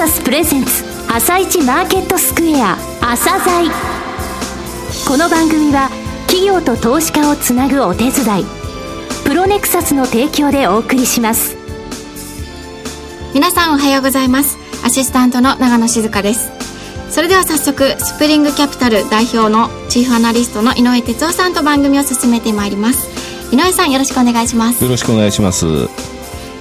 サスプレゼンツ朝一マーケットスクエア朝鮮この番組は企業と投資家をつなぐお手伝いプロネクサスの提供でお送りします。皆さんおはようございます。アシスタントの長野静香です。それでは早速スプリングキャピタル代表のチーフアナリストの井上哲夫さんと番組を進めてまいります。井上さんよろしくお願いします。よろしくお願いします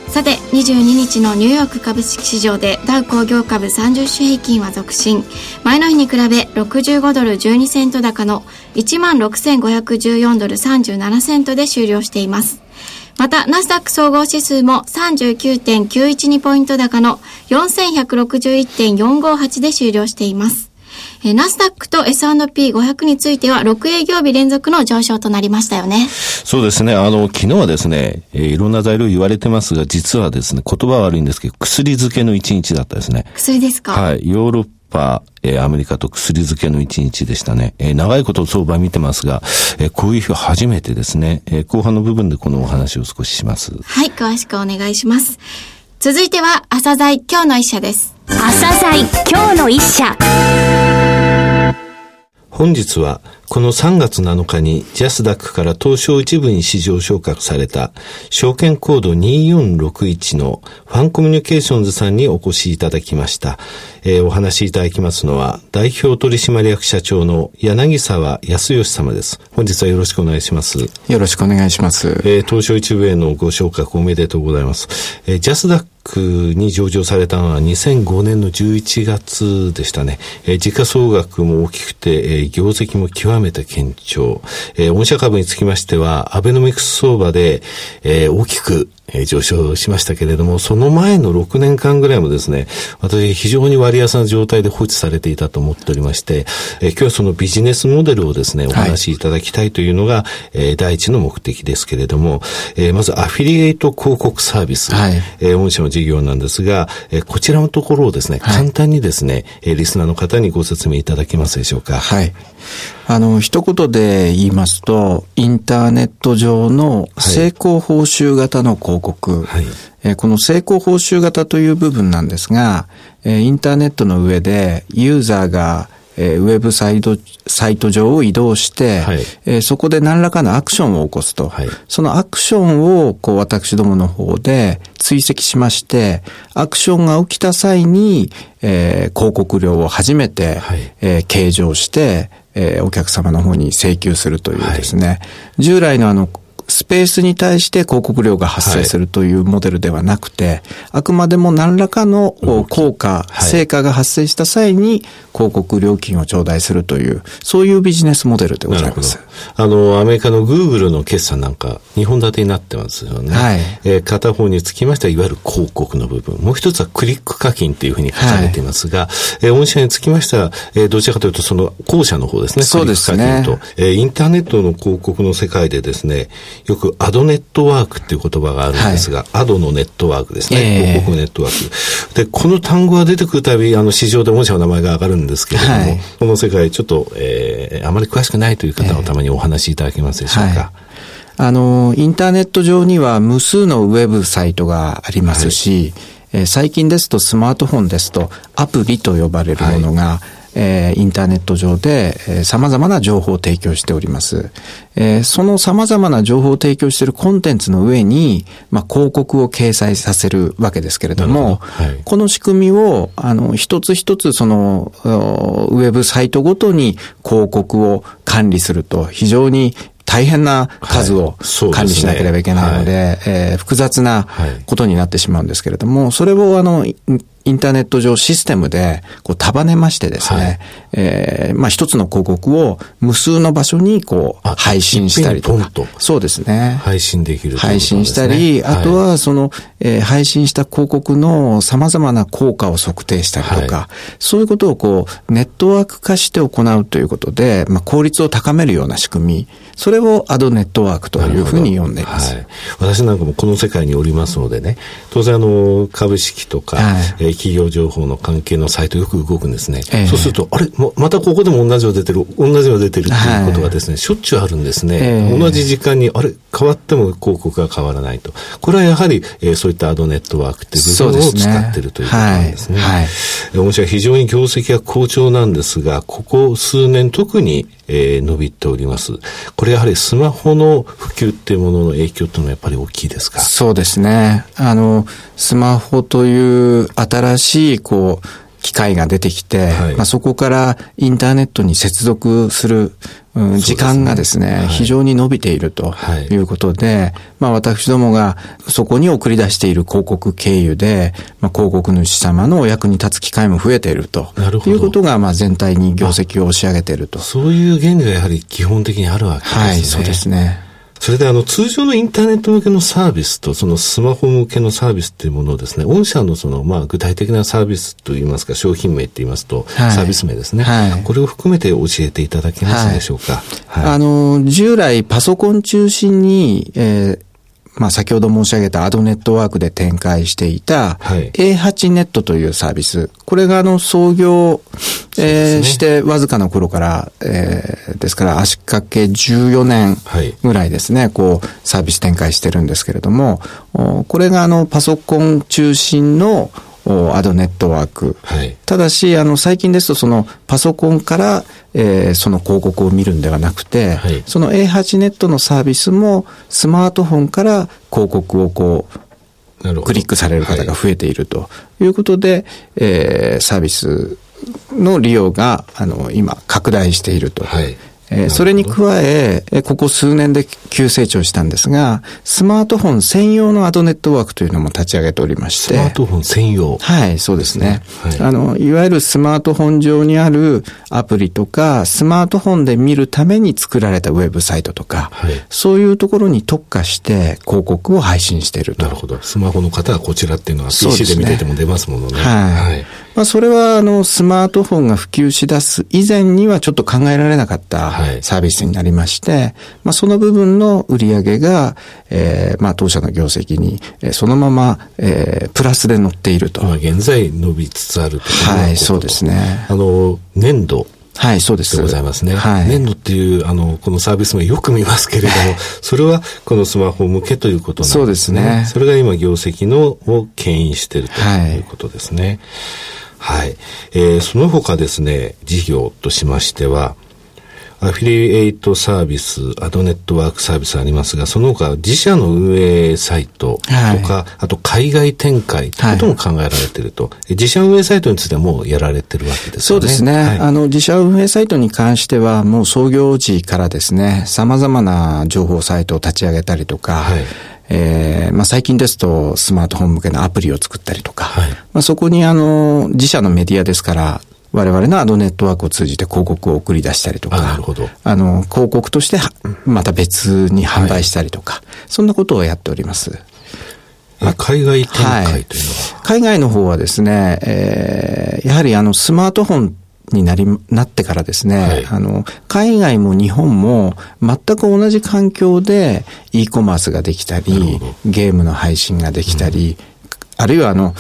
さて22日のニューヨーク株式市場でダウ工業株30種平均は続伸前の日に比べ65ドル12セント高の1万6514ドル37セントで終了していますまた、ナスダック総合指数も39.912ポイント高の4161.458で終了しています。えー、ナスダックと S&P500 については6営業日連続の上昇となりましたよね。そうですね。あの、昨日はですね、えー、いろんな材料言われてますが、実はですね、言葉は悪いんですけど、薬漬けの一日だったですね。薬ですか？はい。ヨーロッパ、えー、アメリカと薬漬けの一日でしたね。えー、長いこと相場見てますが、えー、こういう日初めてですね、えー、後半の部分でこのお話を少しします。はい、詳しくお願いします。続いては、朝鮮今日の一社です。朝鮮今日の一社。本日はこの3月7日にジャスダックから東証一部に市場昇格された証券コード2461のファンコミュニケーションズさんにお越しいただきました。えー、お話しいただきますのは代表取締役社長の柳沢康義様です。本日はよろしくお願いします。よろしくお願いします。えー、東証一部へのご昇格おめでとうございます。えー、ジャスダックに上場されたのは2005年の11月でしたね。えー、時価総額も大きくて、えー、業績も極めめて堅調。えー、御社株につきましては、アベノミクス相場で、えー、大きくえ上昇しましたけれども、その前の6年間ぐらいもですね、私非常に割安な状態で放置されていたと思っておりまして、え今日はそのビジネスモデルをですね、お話しいただきたいというのが、はい、え第一の目的ですけれども、えまずアフィリエイト広告サービス、はい、え御社の事業なんですが、えこちらのところをですね、簡単にですね、えリスナーの方にご説明いただけますでしょうか？はい。あの、一言で言いますと、インターネット上の成功報酬型の広告、はい、えこの成功報酬型という部分なんですが、えインターネットの上でユーザーがえウェブサイト、サイト上を移動して、はい、えそこで何らかのアクションを起こすと。はい、そのアクションを、こう、私どもの方で追跡しまして、アクションが起きた際に、えー、広告料を初めて、はい、えー、計上して、えー、お客様の方に請求するというですね、はい、従来のあの、スペースに対して広告料が発生するというモデルではなくて、はい、あくまでも何らかの効果、成果が発生した際に広告料金を頂戴するという、そういうビジネスモデルでございます。あの、アメリカのグーグルの決算なんか、2本立てになってますよね。はい。えー、片方につきましては、いわゆる広告の部分。もう一つはクリック課金というふうに書かれていますが、はい、えー、御社につきましては、えー、どちらかというと、その後者の方ですね。そうですね。と、えー、インターネットの広告の世界でですね、よくアドネットワークっていう言葉があるんですが、はい、アドのネットワークですね。えー、広告ネットワーク。で、この単語が出てくるたび、あの、市場で御社の名前が上がるんですけれども、はい、この世界ちょっと、えー、あまり詳しくないという方のためにお話しいただけますでしょうか？えーはいあの、インターネット上には無数のウェブサイトがありますし、はい、えー、最近ですとスマートフォンですとアプリと呼ばれるものが、はいえー、インターネット上で、えー、様々な情報を提供しております。えー、その様々な情報を提供しているコンテンツの上に、まあ、広告を掲載させるわけですけれども、はい、この仕組みを、あの、一つ一つその、ウェブサイトごとに広告を管理すると非常に大変な数を管理しなければいけないので、はい。でねえー、複雑なことになってしまうんですけれども、それをあの、インターネット上システムでこう束ねましてですね、はい、えー、まあ一つの広告を無数の場所にこう配信したりとか。と。そうですね。配信できる、ね、配信したり、あとはその、えー、配信した広告の様々な効果を測定したりとか、はい、そういうことをこうネットワーク化して行うということで、まあ効率を高めるような仕組み、それをアドネットワークというふうに呼んでいます。はい、私なんかもこの世界におりますのでね、当然あの株式とか、はい、ー、企業情報の関係のサイトよく動くんですね。えー、そうすると、あれ？またここでも同じの出てる、同じの出てるっていうことがですね、はい、しょっちゅうあるんですね。えー、同じ時間に、あれ？変わっても広告が変わらないと。これはやはり、えー、そういったアドネットワークっていう部分を使ってるということなんですね。はい。御社非常に業績が好調なんですが、ここ数年特に、えー、伸びております。これやはりスマホの普及っていうものの影響っていうのはやっぱり大きいですか？そうですね。あの、スマホという新しい、こう、機械が出てきて、はい、まあ、そこからインターネットに接続する、うん、時間がですね、非常に伸びているということで、はい、まあ私どもがそこに送り出している広告経由で、まあ、広告主様のお役に立つ機会も増えているということが、まあ全体に業績を押し上げていると。そういう原理がやはり基本的にあるわけですね。はい、そうですね。それであの通常のインターネット向けのサービスとそのスマホ向けのサービスっていうものをですね、御社のそのまあ具体的なサービスといいますか商品名って言いますと、はい、サービス名ですね、はい、これを含めて教えていただけますでしょうか？はい、あの、従来パソコン中心に、えーまあ、先ほど申し上げたアドネットワークで展開していた、A8 ネットというサービス。これがあの創業、えー、してわずかな頃から、えー、ですから足掛け14年ぐらいですね、はい、こうサービス展開してるんですけれども、これがあのパソコン中心のアドネットワーク。はい、ただし、あの、最近ですと、その、パソコンから、えー、その広告を見るんではなくて、はい、その A8 ネットのサービスも、スマートフォンから広告をこう、クリックされる方が増えていると。いうことで、はい、えー、サービスの利用が、あの、今、拡大していると。はいえー、それに加え、ここ数年で急成長したんですが、スマートフォン専用のアドネットワークというのも立ち上げておりまして。スマートフォン専用はい、そうですね。はい、あの、いわゆるスマートフォン上にあるアプリとか、スマートフォンで見るために作られたウェブサイトとか、はい、そういうところに特化して広告を配信していると。なるほど。スマホの方はこちらっていうのは PC で見てても出ますものね。ねはい。はいまあ、それは、あの、スマートフォンが普及し出す以前にはちょっと考えられなかったサービスになりまして、はい、まあ、その部分の売り上げが、えー、まあ、当社の業績に、えー、そのまま、えー、プラスで乗っていると。まあ、現在伸びつつあるとはい、そうですね。あの、年度。はい、そうです。でございますね。はい。年度っていう、あの、このサービスもよく見ますけれども、それはこのスマホ向けということなんですね。そうですね。それが今業績のを牽引しているということですね。はいはい。えー、その他ですね、事業としましては、アフィリエイトサービス、アドネットワークサービスありますが、その他自社の運営サイトとか、はい、あと海外展開ということも考えられていると、はい、自社運営サイトについてはもうやられてるわけですね。そうですね。はい、あの、自社運営サイトに関しては、もう創業時からですね、様々な情報サイトを立ち上げたりとか、はいえー、まあ、最近ですとスマートフォン向けのアプリを作ったりとか、はい、まあ、そこにあの、自社のメディアですから、我々のアドネットワークを通じて広告を送り出したりとか、なるほど。あの、広告としてまた別に販売したりとか、はい、そんなことをやっております。海外展開というのは、はい、海外の方はですね、えー、やはりあのスマートフォンになり、なってからですね、はい、あの、海外も日本も全く同じ環境で e コマースができたり、ゲームの配信ができたり、うん、あるいはあの、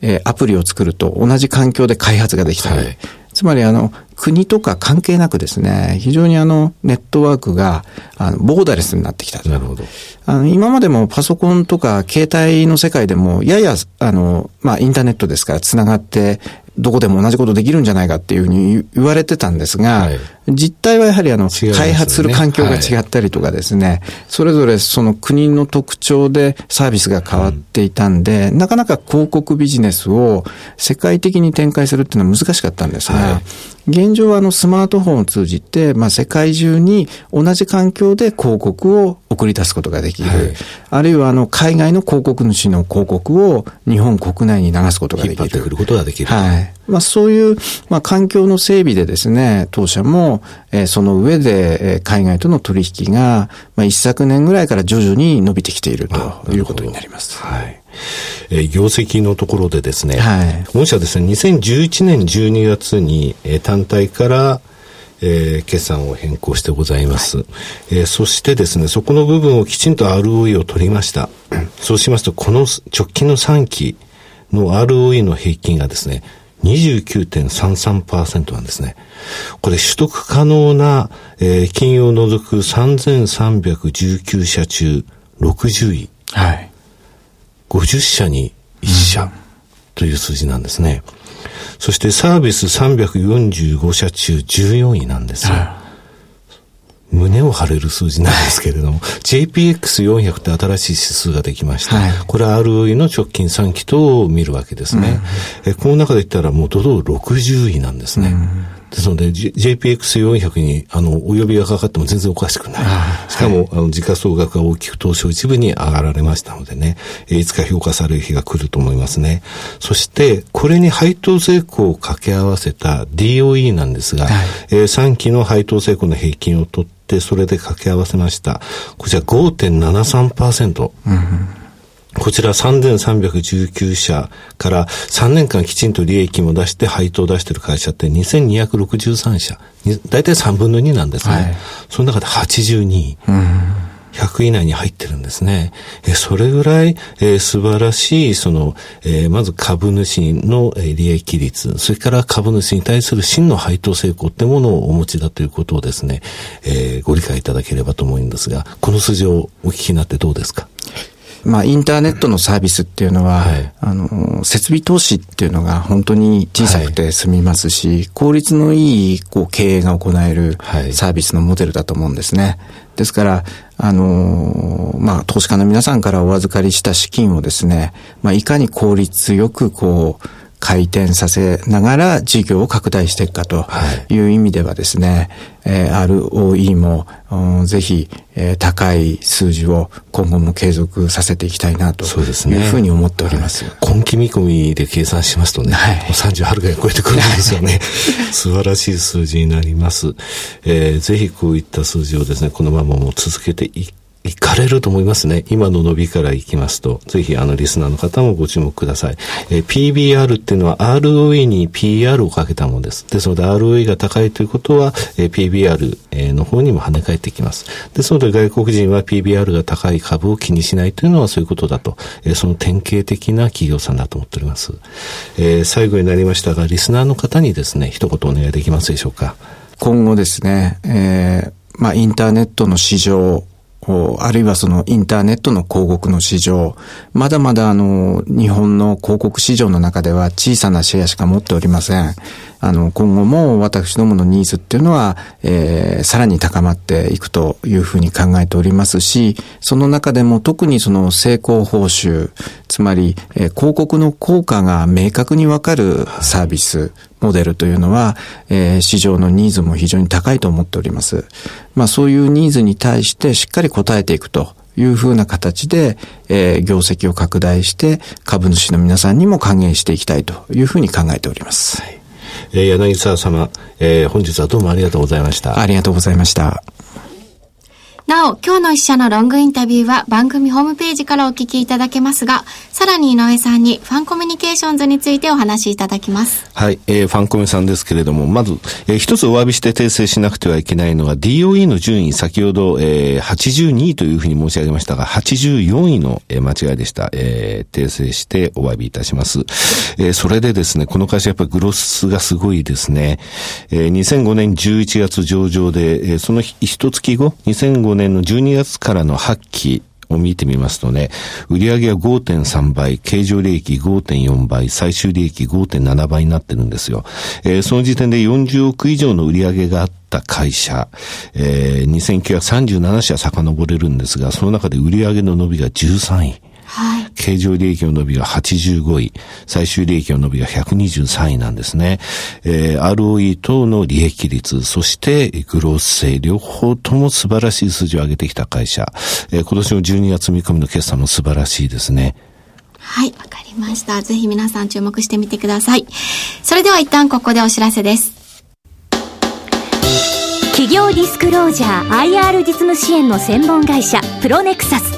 えー、アプリを作ると同じ環境で開発ができたり、はい、つまりあの、国とか関係なくですね、非常にあの、ネットワークが、あの、ボーダレスになってきた。なるほど。あの、今までもパソコンとか携帯の世界でも、やや、あの、まあ、インターネットですから繋がって、どこでも同じことできるんじゃないかっていうふうに言われてたんですが、はい、実態はやはりあの、ね、開発する環境が違ったりとかですね、はい、それぞれその国の特徴でサービスが変わっていたんで、うん、なかなか広告ビジネスを世界的に展開するっていうのは難しかったんですが、はい、現状はあのスマートフォンを通じて、まあ世界中に同じ環境で広告を送り出すことができる。あるいはあの海外の広告主の広告を日本国内に流すことができる。引っ張ってくることができる。はい。まあそういう、まあ環境の整備でですね、当社もえー、その上で、えー、海外との取引が、まあ、一昨年ぐらいから徐々に伸びてきているということになります。はい。えー、業績のところでですね、はい、御社ですね、2011年12月に、えー、単体から、えー、決算を変更してございます、はい、えー、そしてですね、そこの部分をきちんと ROE を取りました。そうしますと、この直近の3期の ROE の平均がですね、29.33%なんですね。これ取得可能な、えー、金融を除く3319社中60位。はい。50社に1社という数字なんですね。そしてサービス345社中14位なんですよ。はい胸を張れる数字なんですけれども、JPX400 って新しい指数ができました。はい、これは ROE の直近3期と見るわけですね。うん、えこの中で言ったらもう堂々60位なんですね。うんですので、J、JPX400 に、あの、お呼びがかかっても全然おかしくない。しかも、はい、あの、時価総額が大きく東証一部に上がられましたのでね、いつか評価される日が来ると思いますね。そして、これに配当成功を掛け合わせた DOE なんですが、はい、えー、3期の配当成功の平均を取って、それで掛け合わせました。こちら5.73%。うんこちら3319社から3年間きちんと利益も出して配当を出している会社って2263社。大体3分の2なんですね。はい、その中で82位。100位以内に入ってるんですね。えそれぐらい、えー、素晴らしい、その、えー、まず株主の、えー、利益率、それから株主に対する真の配当成功ってものをお持ちだということをですね、えー、ご理解いただければと思うんですが、この数字をお聞きになってどうですか？まあ、インターネットのサービスっていうのは、はい、あの、設備投資っていうのが本当に小さくて済みますし、はい、効率のいい、こう、経営が行えるサービスのモデルだと思うんですね。ですから、あの、まあ、投資家の皆さんからお預かりした資金をですね、まあ、いかに効率よく、こう、回転させながら事業を拡大していくかという意味ではですね、はい、えー、ROE も、ぜひ、えー、高い数字を今後も継続させていきたいなというふうに思っております。すねはい、今期見込みで計算しますとね、はい、30はるかに超えてくるんですよね。素晴らしい数字になります。えー、ぜひこういった数字をですね、このままも続けてい行かれると思いますね。今の伸びからいきますと、ぜひあのリスナーの方もご注目ください。えー、PBR っていうのは ROE に PR をかけたものです。ですので ROE が高いということは、えー、PBR の方にも跳ね返ってきます。ですので外国人は PBR が高い株を気にしないというのはそういうことだと、えー、その典型的な企業さんだと思っております。えー、最後になりましたが、リスナーの方にですね、一言お願いできますでしょうか。今後ですね、えー、まあ、インターネットの市場あるいはそのインターネットの広告の市場、まだまだあの、日本の広告市場の中では小さなシェアしか持っておりません。あの、今後も私どものニーズっていうのは、えー、さらに高まっていくというふうに考えておりますし、その中でも特にその成功報酬、つまり、えー、広告の効果が明確にわかるサービス、モデルというのは、えー、市場のニーズも非常に高いと思っております。まあそういうニーズに対してしっかり応えていくというふうな形で、えー、業績を拡大して株主の皆さんにも還元していきたいというふうに考えております。はいえー、柳沢様、えー、本日はどうもありがとうございました。ありがとうございました。なお、今日の一社のロングインタビューは番組ホームページからお聞きいただけますが、さらに井上さんにファンコミュニケーションズについてお話しいただきます。はい、えー、ファンコミさんですけれども、まず、えー、一つお詫びして訂正しなくてはいけないのは DOE の順位、先ほど、えー、82位というふうに申し上げましたが、84位の、えー、間違いでした。えー、訂正してお詫びいたします。えー、それでですね、この会社やっぱりグロスがすごいですね。えー、2005年11月上場で、えー、その一月後、2005年年の12月からの8期を見てみますとね、売上は5.3倍、経常利益5.4倍、最終利益5.7倍になってるんですよ。えー、その時点で40億以上の売上があった会社、えー、2937社遡れるんですが、その中で売上の伸びが13位。はい。経常利益の伸びが85位、最終利益の伸びが123位なんですね。えー、ROE 等の利益率、そしてグロース性、両方とも素晴らしい数字を上げてきた会社。えー、今年の12月見込みの決算も素晴らしいですね。はい、わかりました。ぜひ皆さん注目してみてください。それでは一旦ここでお知らせです。企業ディスクロージャー IR 実務支援の専門会社プロネクサス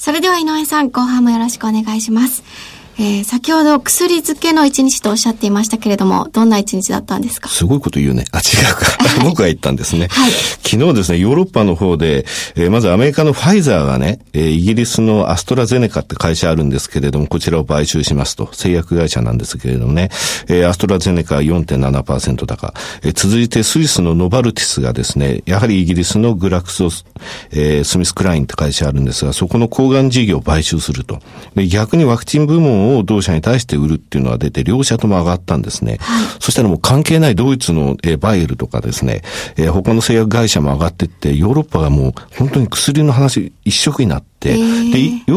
それでは井上さん、後半もよろしくお願いします。えー、先ほど薬漬けの一日とおっしゃっていましたけれども、どんな一日だったんですか？すごいこと言うね。あ、違うか。僕が言ったんですね。はい。昨日ですね、ヨーロッパの方で、えー、まずアメリカのファイザーがね、えー、イギリスのアストラゼネカって会社あるんですけれども、こちらを買収しますと、製薬会社なんですけれどもね、えー、アストラゼネカ4.7%高、えー、続いてスイスのノバルティスがですね、やはりイギリスのグラクソス、えー、スミスクラインって会社あるんですが、そこの抗がん事業を買収すると。で逆にワクチン部門を同社に対して売るっていうのは出て、両社とも上がったんですね。はい、そしたらもう関係ないドイツの、えー、バイエルとかですね、えー、他の製薬会社も上がっていって、ヨーロッパがもう本当に薬の話一色になって、で、ヨ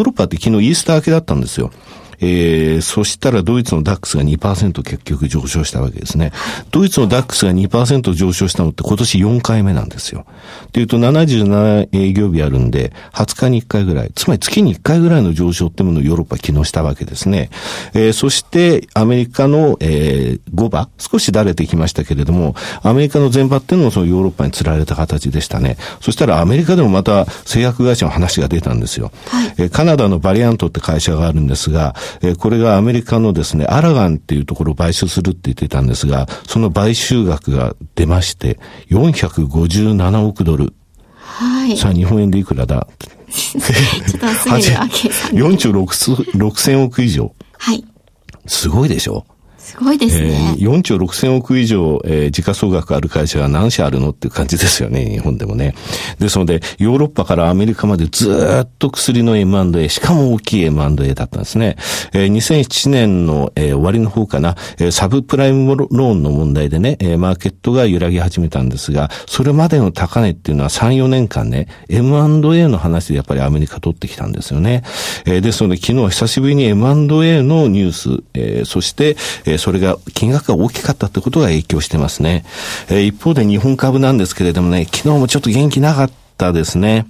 ーロッパって昨日イースター明けだったんですよ。えー、そしたらドイツのダックスが2%結局上昇したわけですね。ドイツのダックスが2%上昇したのって今年4回目なんですよ。というと77営業日あるんで、20日に1回ぐらい、つまり月に1回ぐらいの上昇ってものをヨーロッパ機能したわけですね。えー、そしてアメリカの、えー、5場、少しだれてきましたけれども、アメリカの前場っていうのもそのヨーロッパに釣られた形でしたね。そしたらアメリカでもまた製薬会社の話が出たんですよ。はい、えー、カナダのバリアントって会社があるんですが、えこれがアメリカのですね、アラガンっていうところを買収するって言ってたんですが、その買収額が出まして、457億ドル。はい。さあ、日本円でいくらだ？ちょっとすぐに分け4兆6000億以上。はい。すごいでしょ？すごいですね。えー、4兆6千億以上、えー、時価総額ある会社が何社あるのっていう感じですよね、日本でもね。ですので、ヨーロッパからアメリカまでずっと薬の M&A、しかも大きい M&A だったんですね。えー、2007年の、えー、終わりの方かな、えー、サブプライムローンの問題でね、えー、マーケットが揺らぎ始めたんですが、それまでの高値っていうのは3、4年間ね、M&A の話でやっぱりアメリカ取ってきたんですよね。えー、ですので、昨日は久しぶりに M&A のニュース、えー、そして、えー、えそれが金額が大きかったってことが影響してますね。えー、一方で日本株なんですけれどもね、昨日もちょっと元気なかったですね。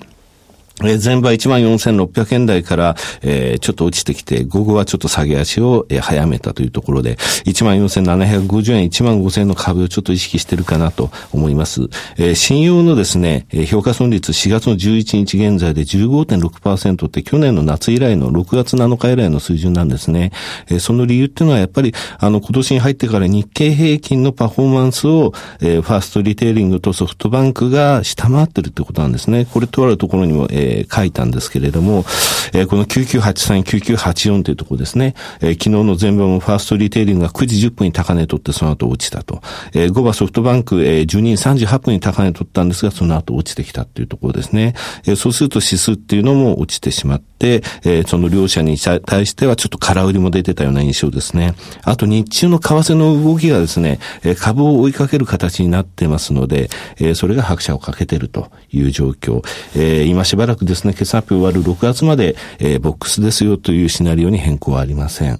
えー、前場14,600円台から、えー、ちょっと落ちてきて、午後はちょっと下げ足を、えー、早めたというところで、14,750円、15,000円の株をちょっと意識してるかなと思います。えー、信用のですね、えー、評価損率4月の11日現在で15.6%って去年の夏以来の6月7日以来の水準なんですね。えー、その理由っていうのはやっぱり、あの、今年に入ってから日経平均のパフォーマンスを、えー、ファーストリテイリングとソフトバンクが下回ってるってことなんですね。これとあるところにも、えーえー、書いたんですけれども、えー、この9983、9984というところですね、えー、昨日の全部のファーストリテイリングが9時10分に高値取ってその後落ちたと。えー、5番ソフトバンク、えー、12時38分に高値取ったんですが、その後落ちてきたというところですね。えー、そうすると指数っていうのも落ちてしまって、えー、その両者に対してはちょっと空売りも出てたような印象ですね。あと日中の為替の動きがですね、えー、株を追いかける形になってますので、えー、それが拍車をかけてるという状況。えー、今しばらくですね、決算発表終わる6月まで、えー、ボックスですよというシナリオに変更はありません。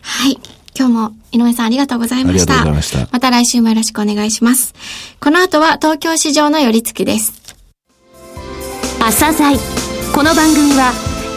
はい。今日も井上さんありがとうございました。ありがとうございました。また来週もよろしくお願いします。この後は東京市場の寄り付きです。朝鮮この番組は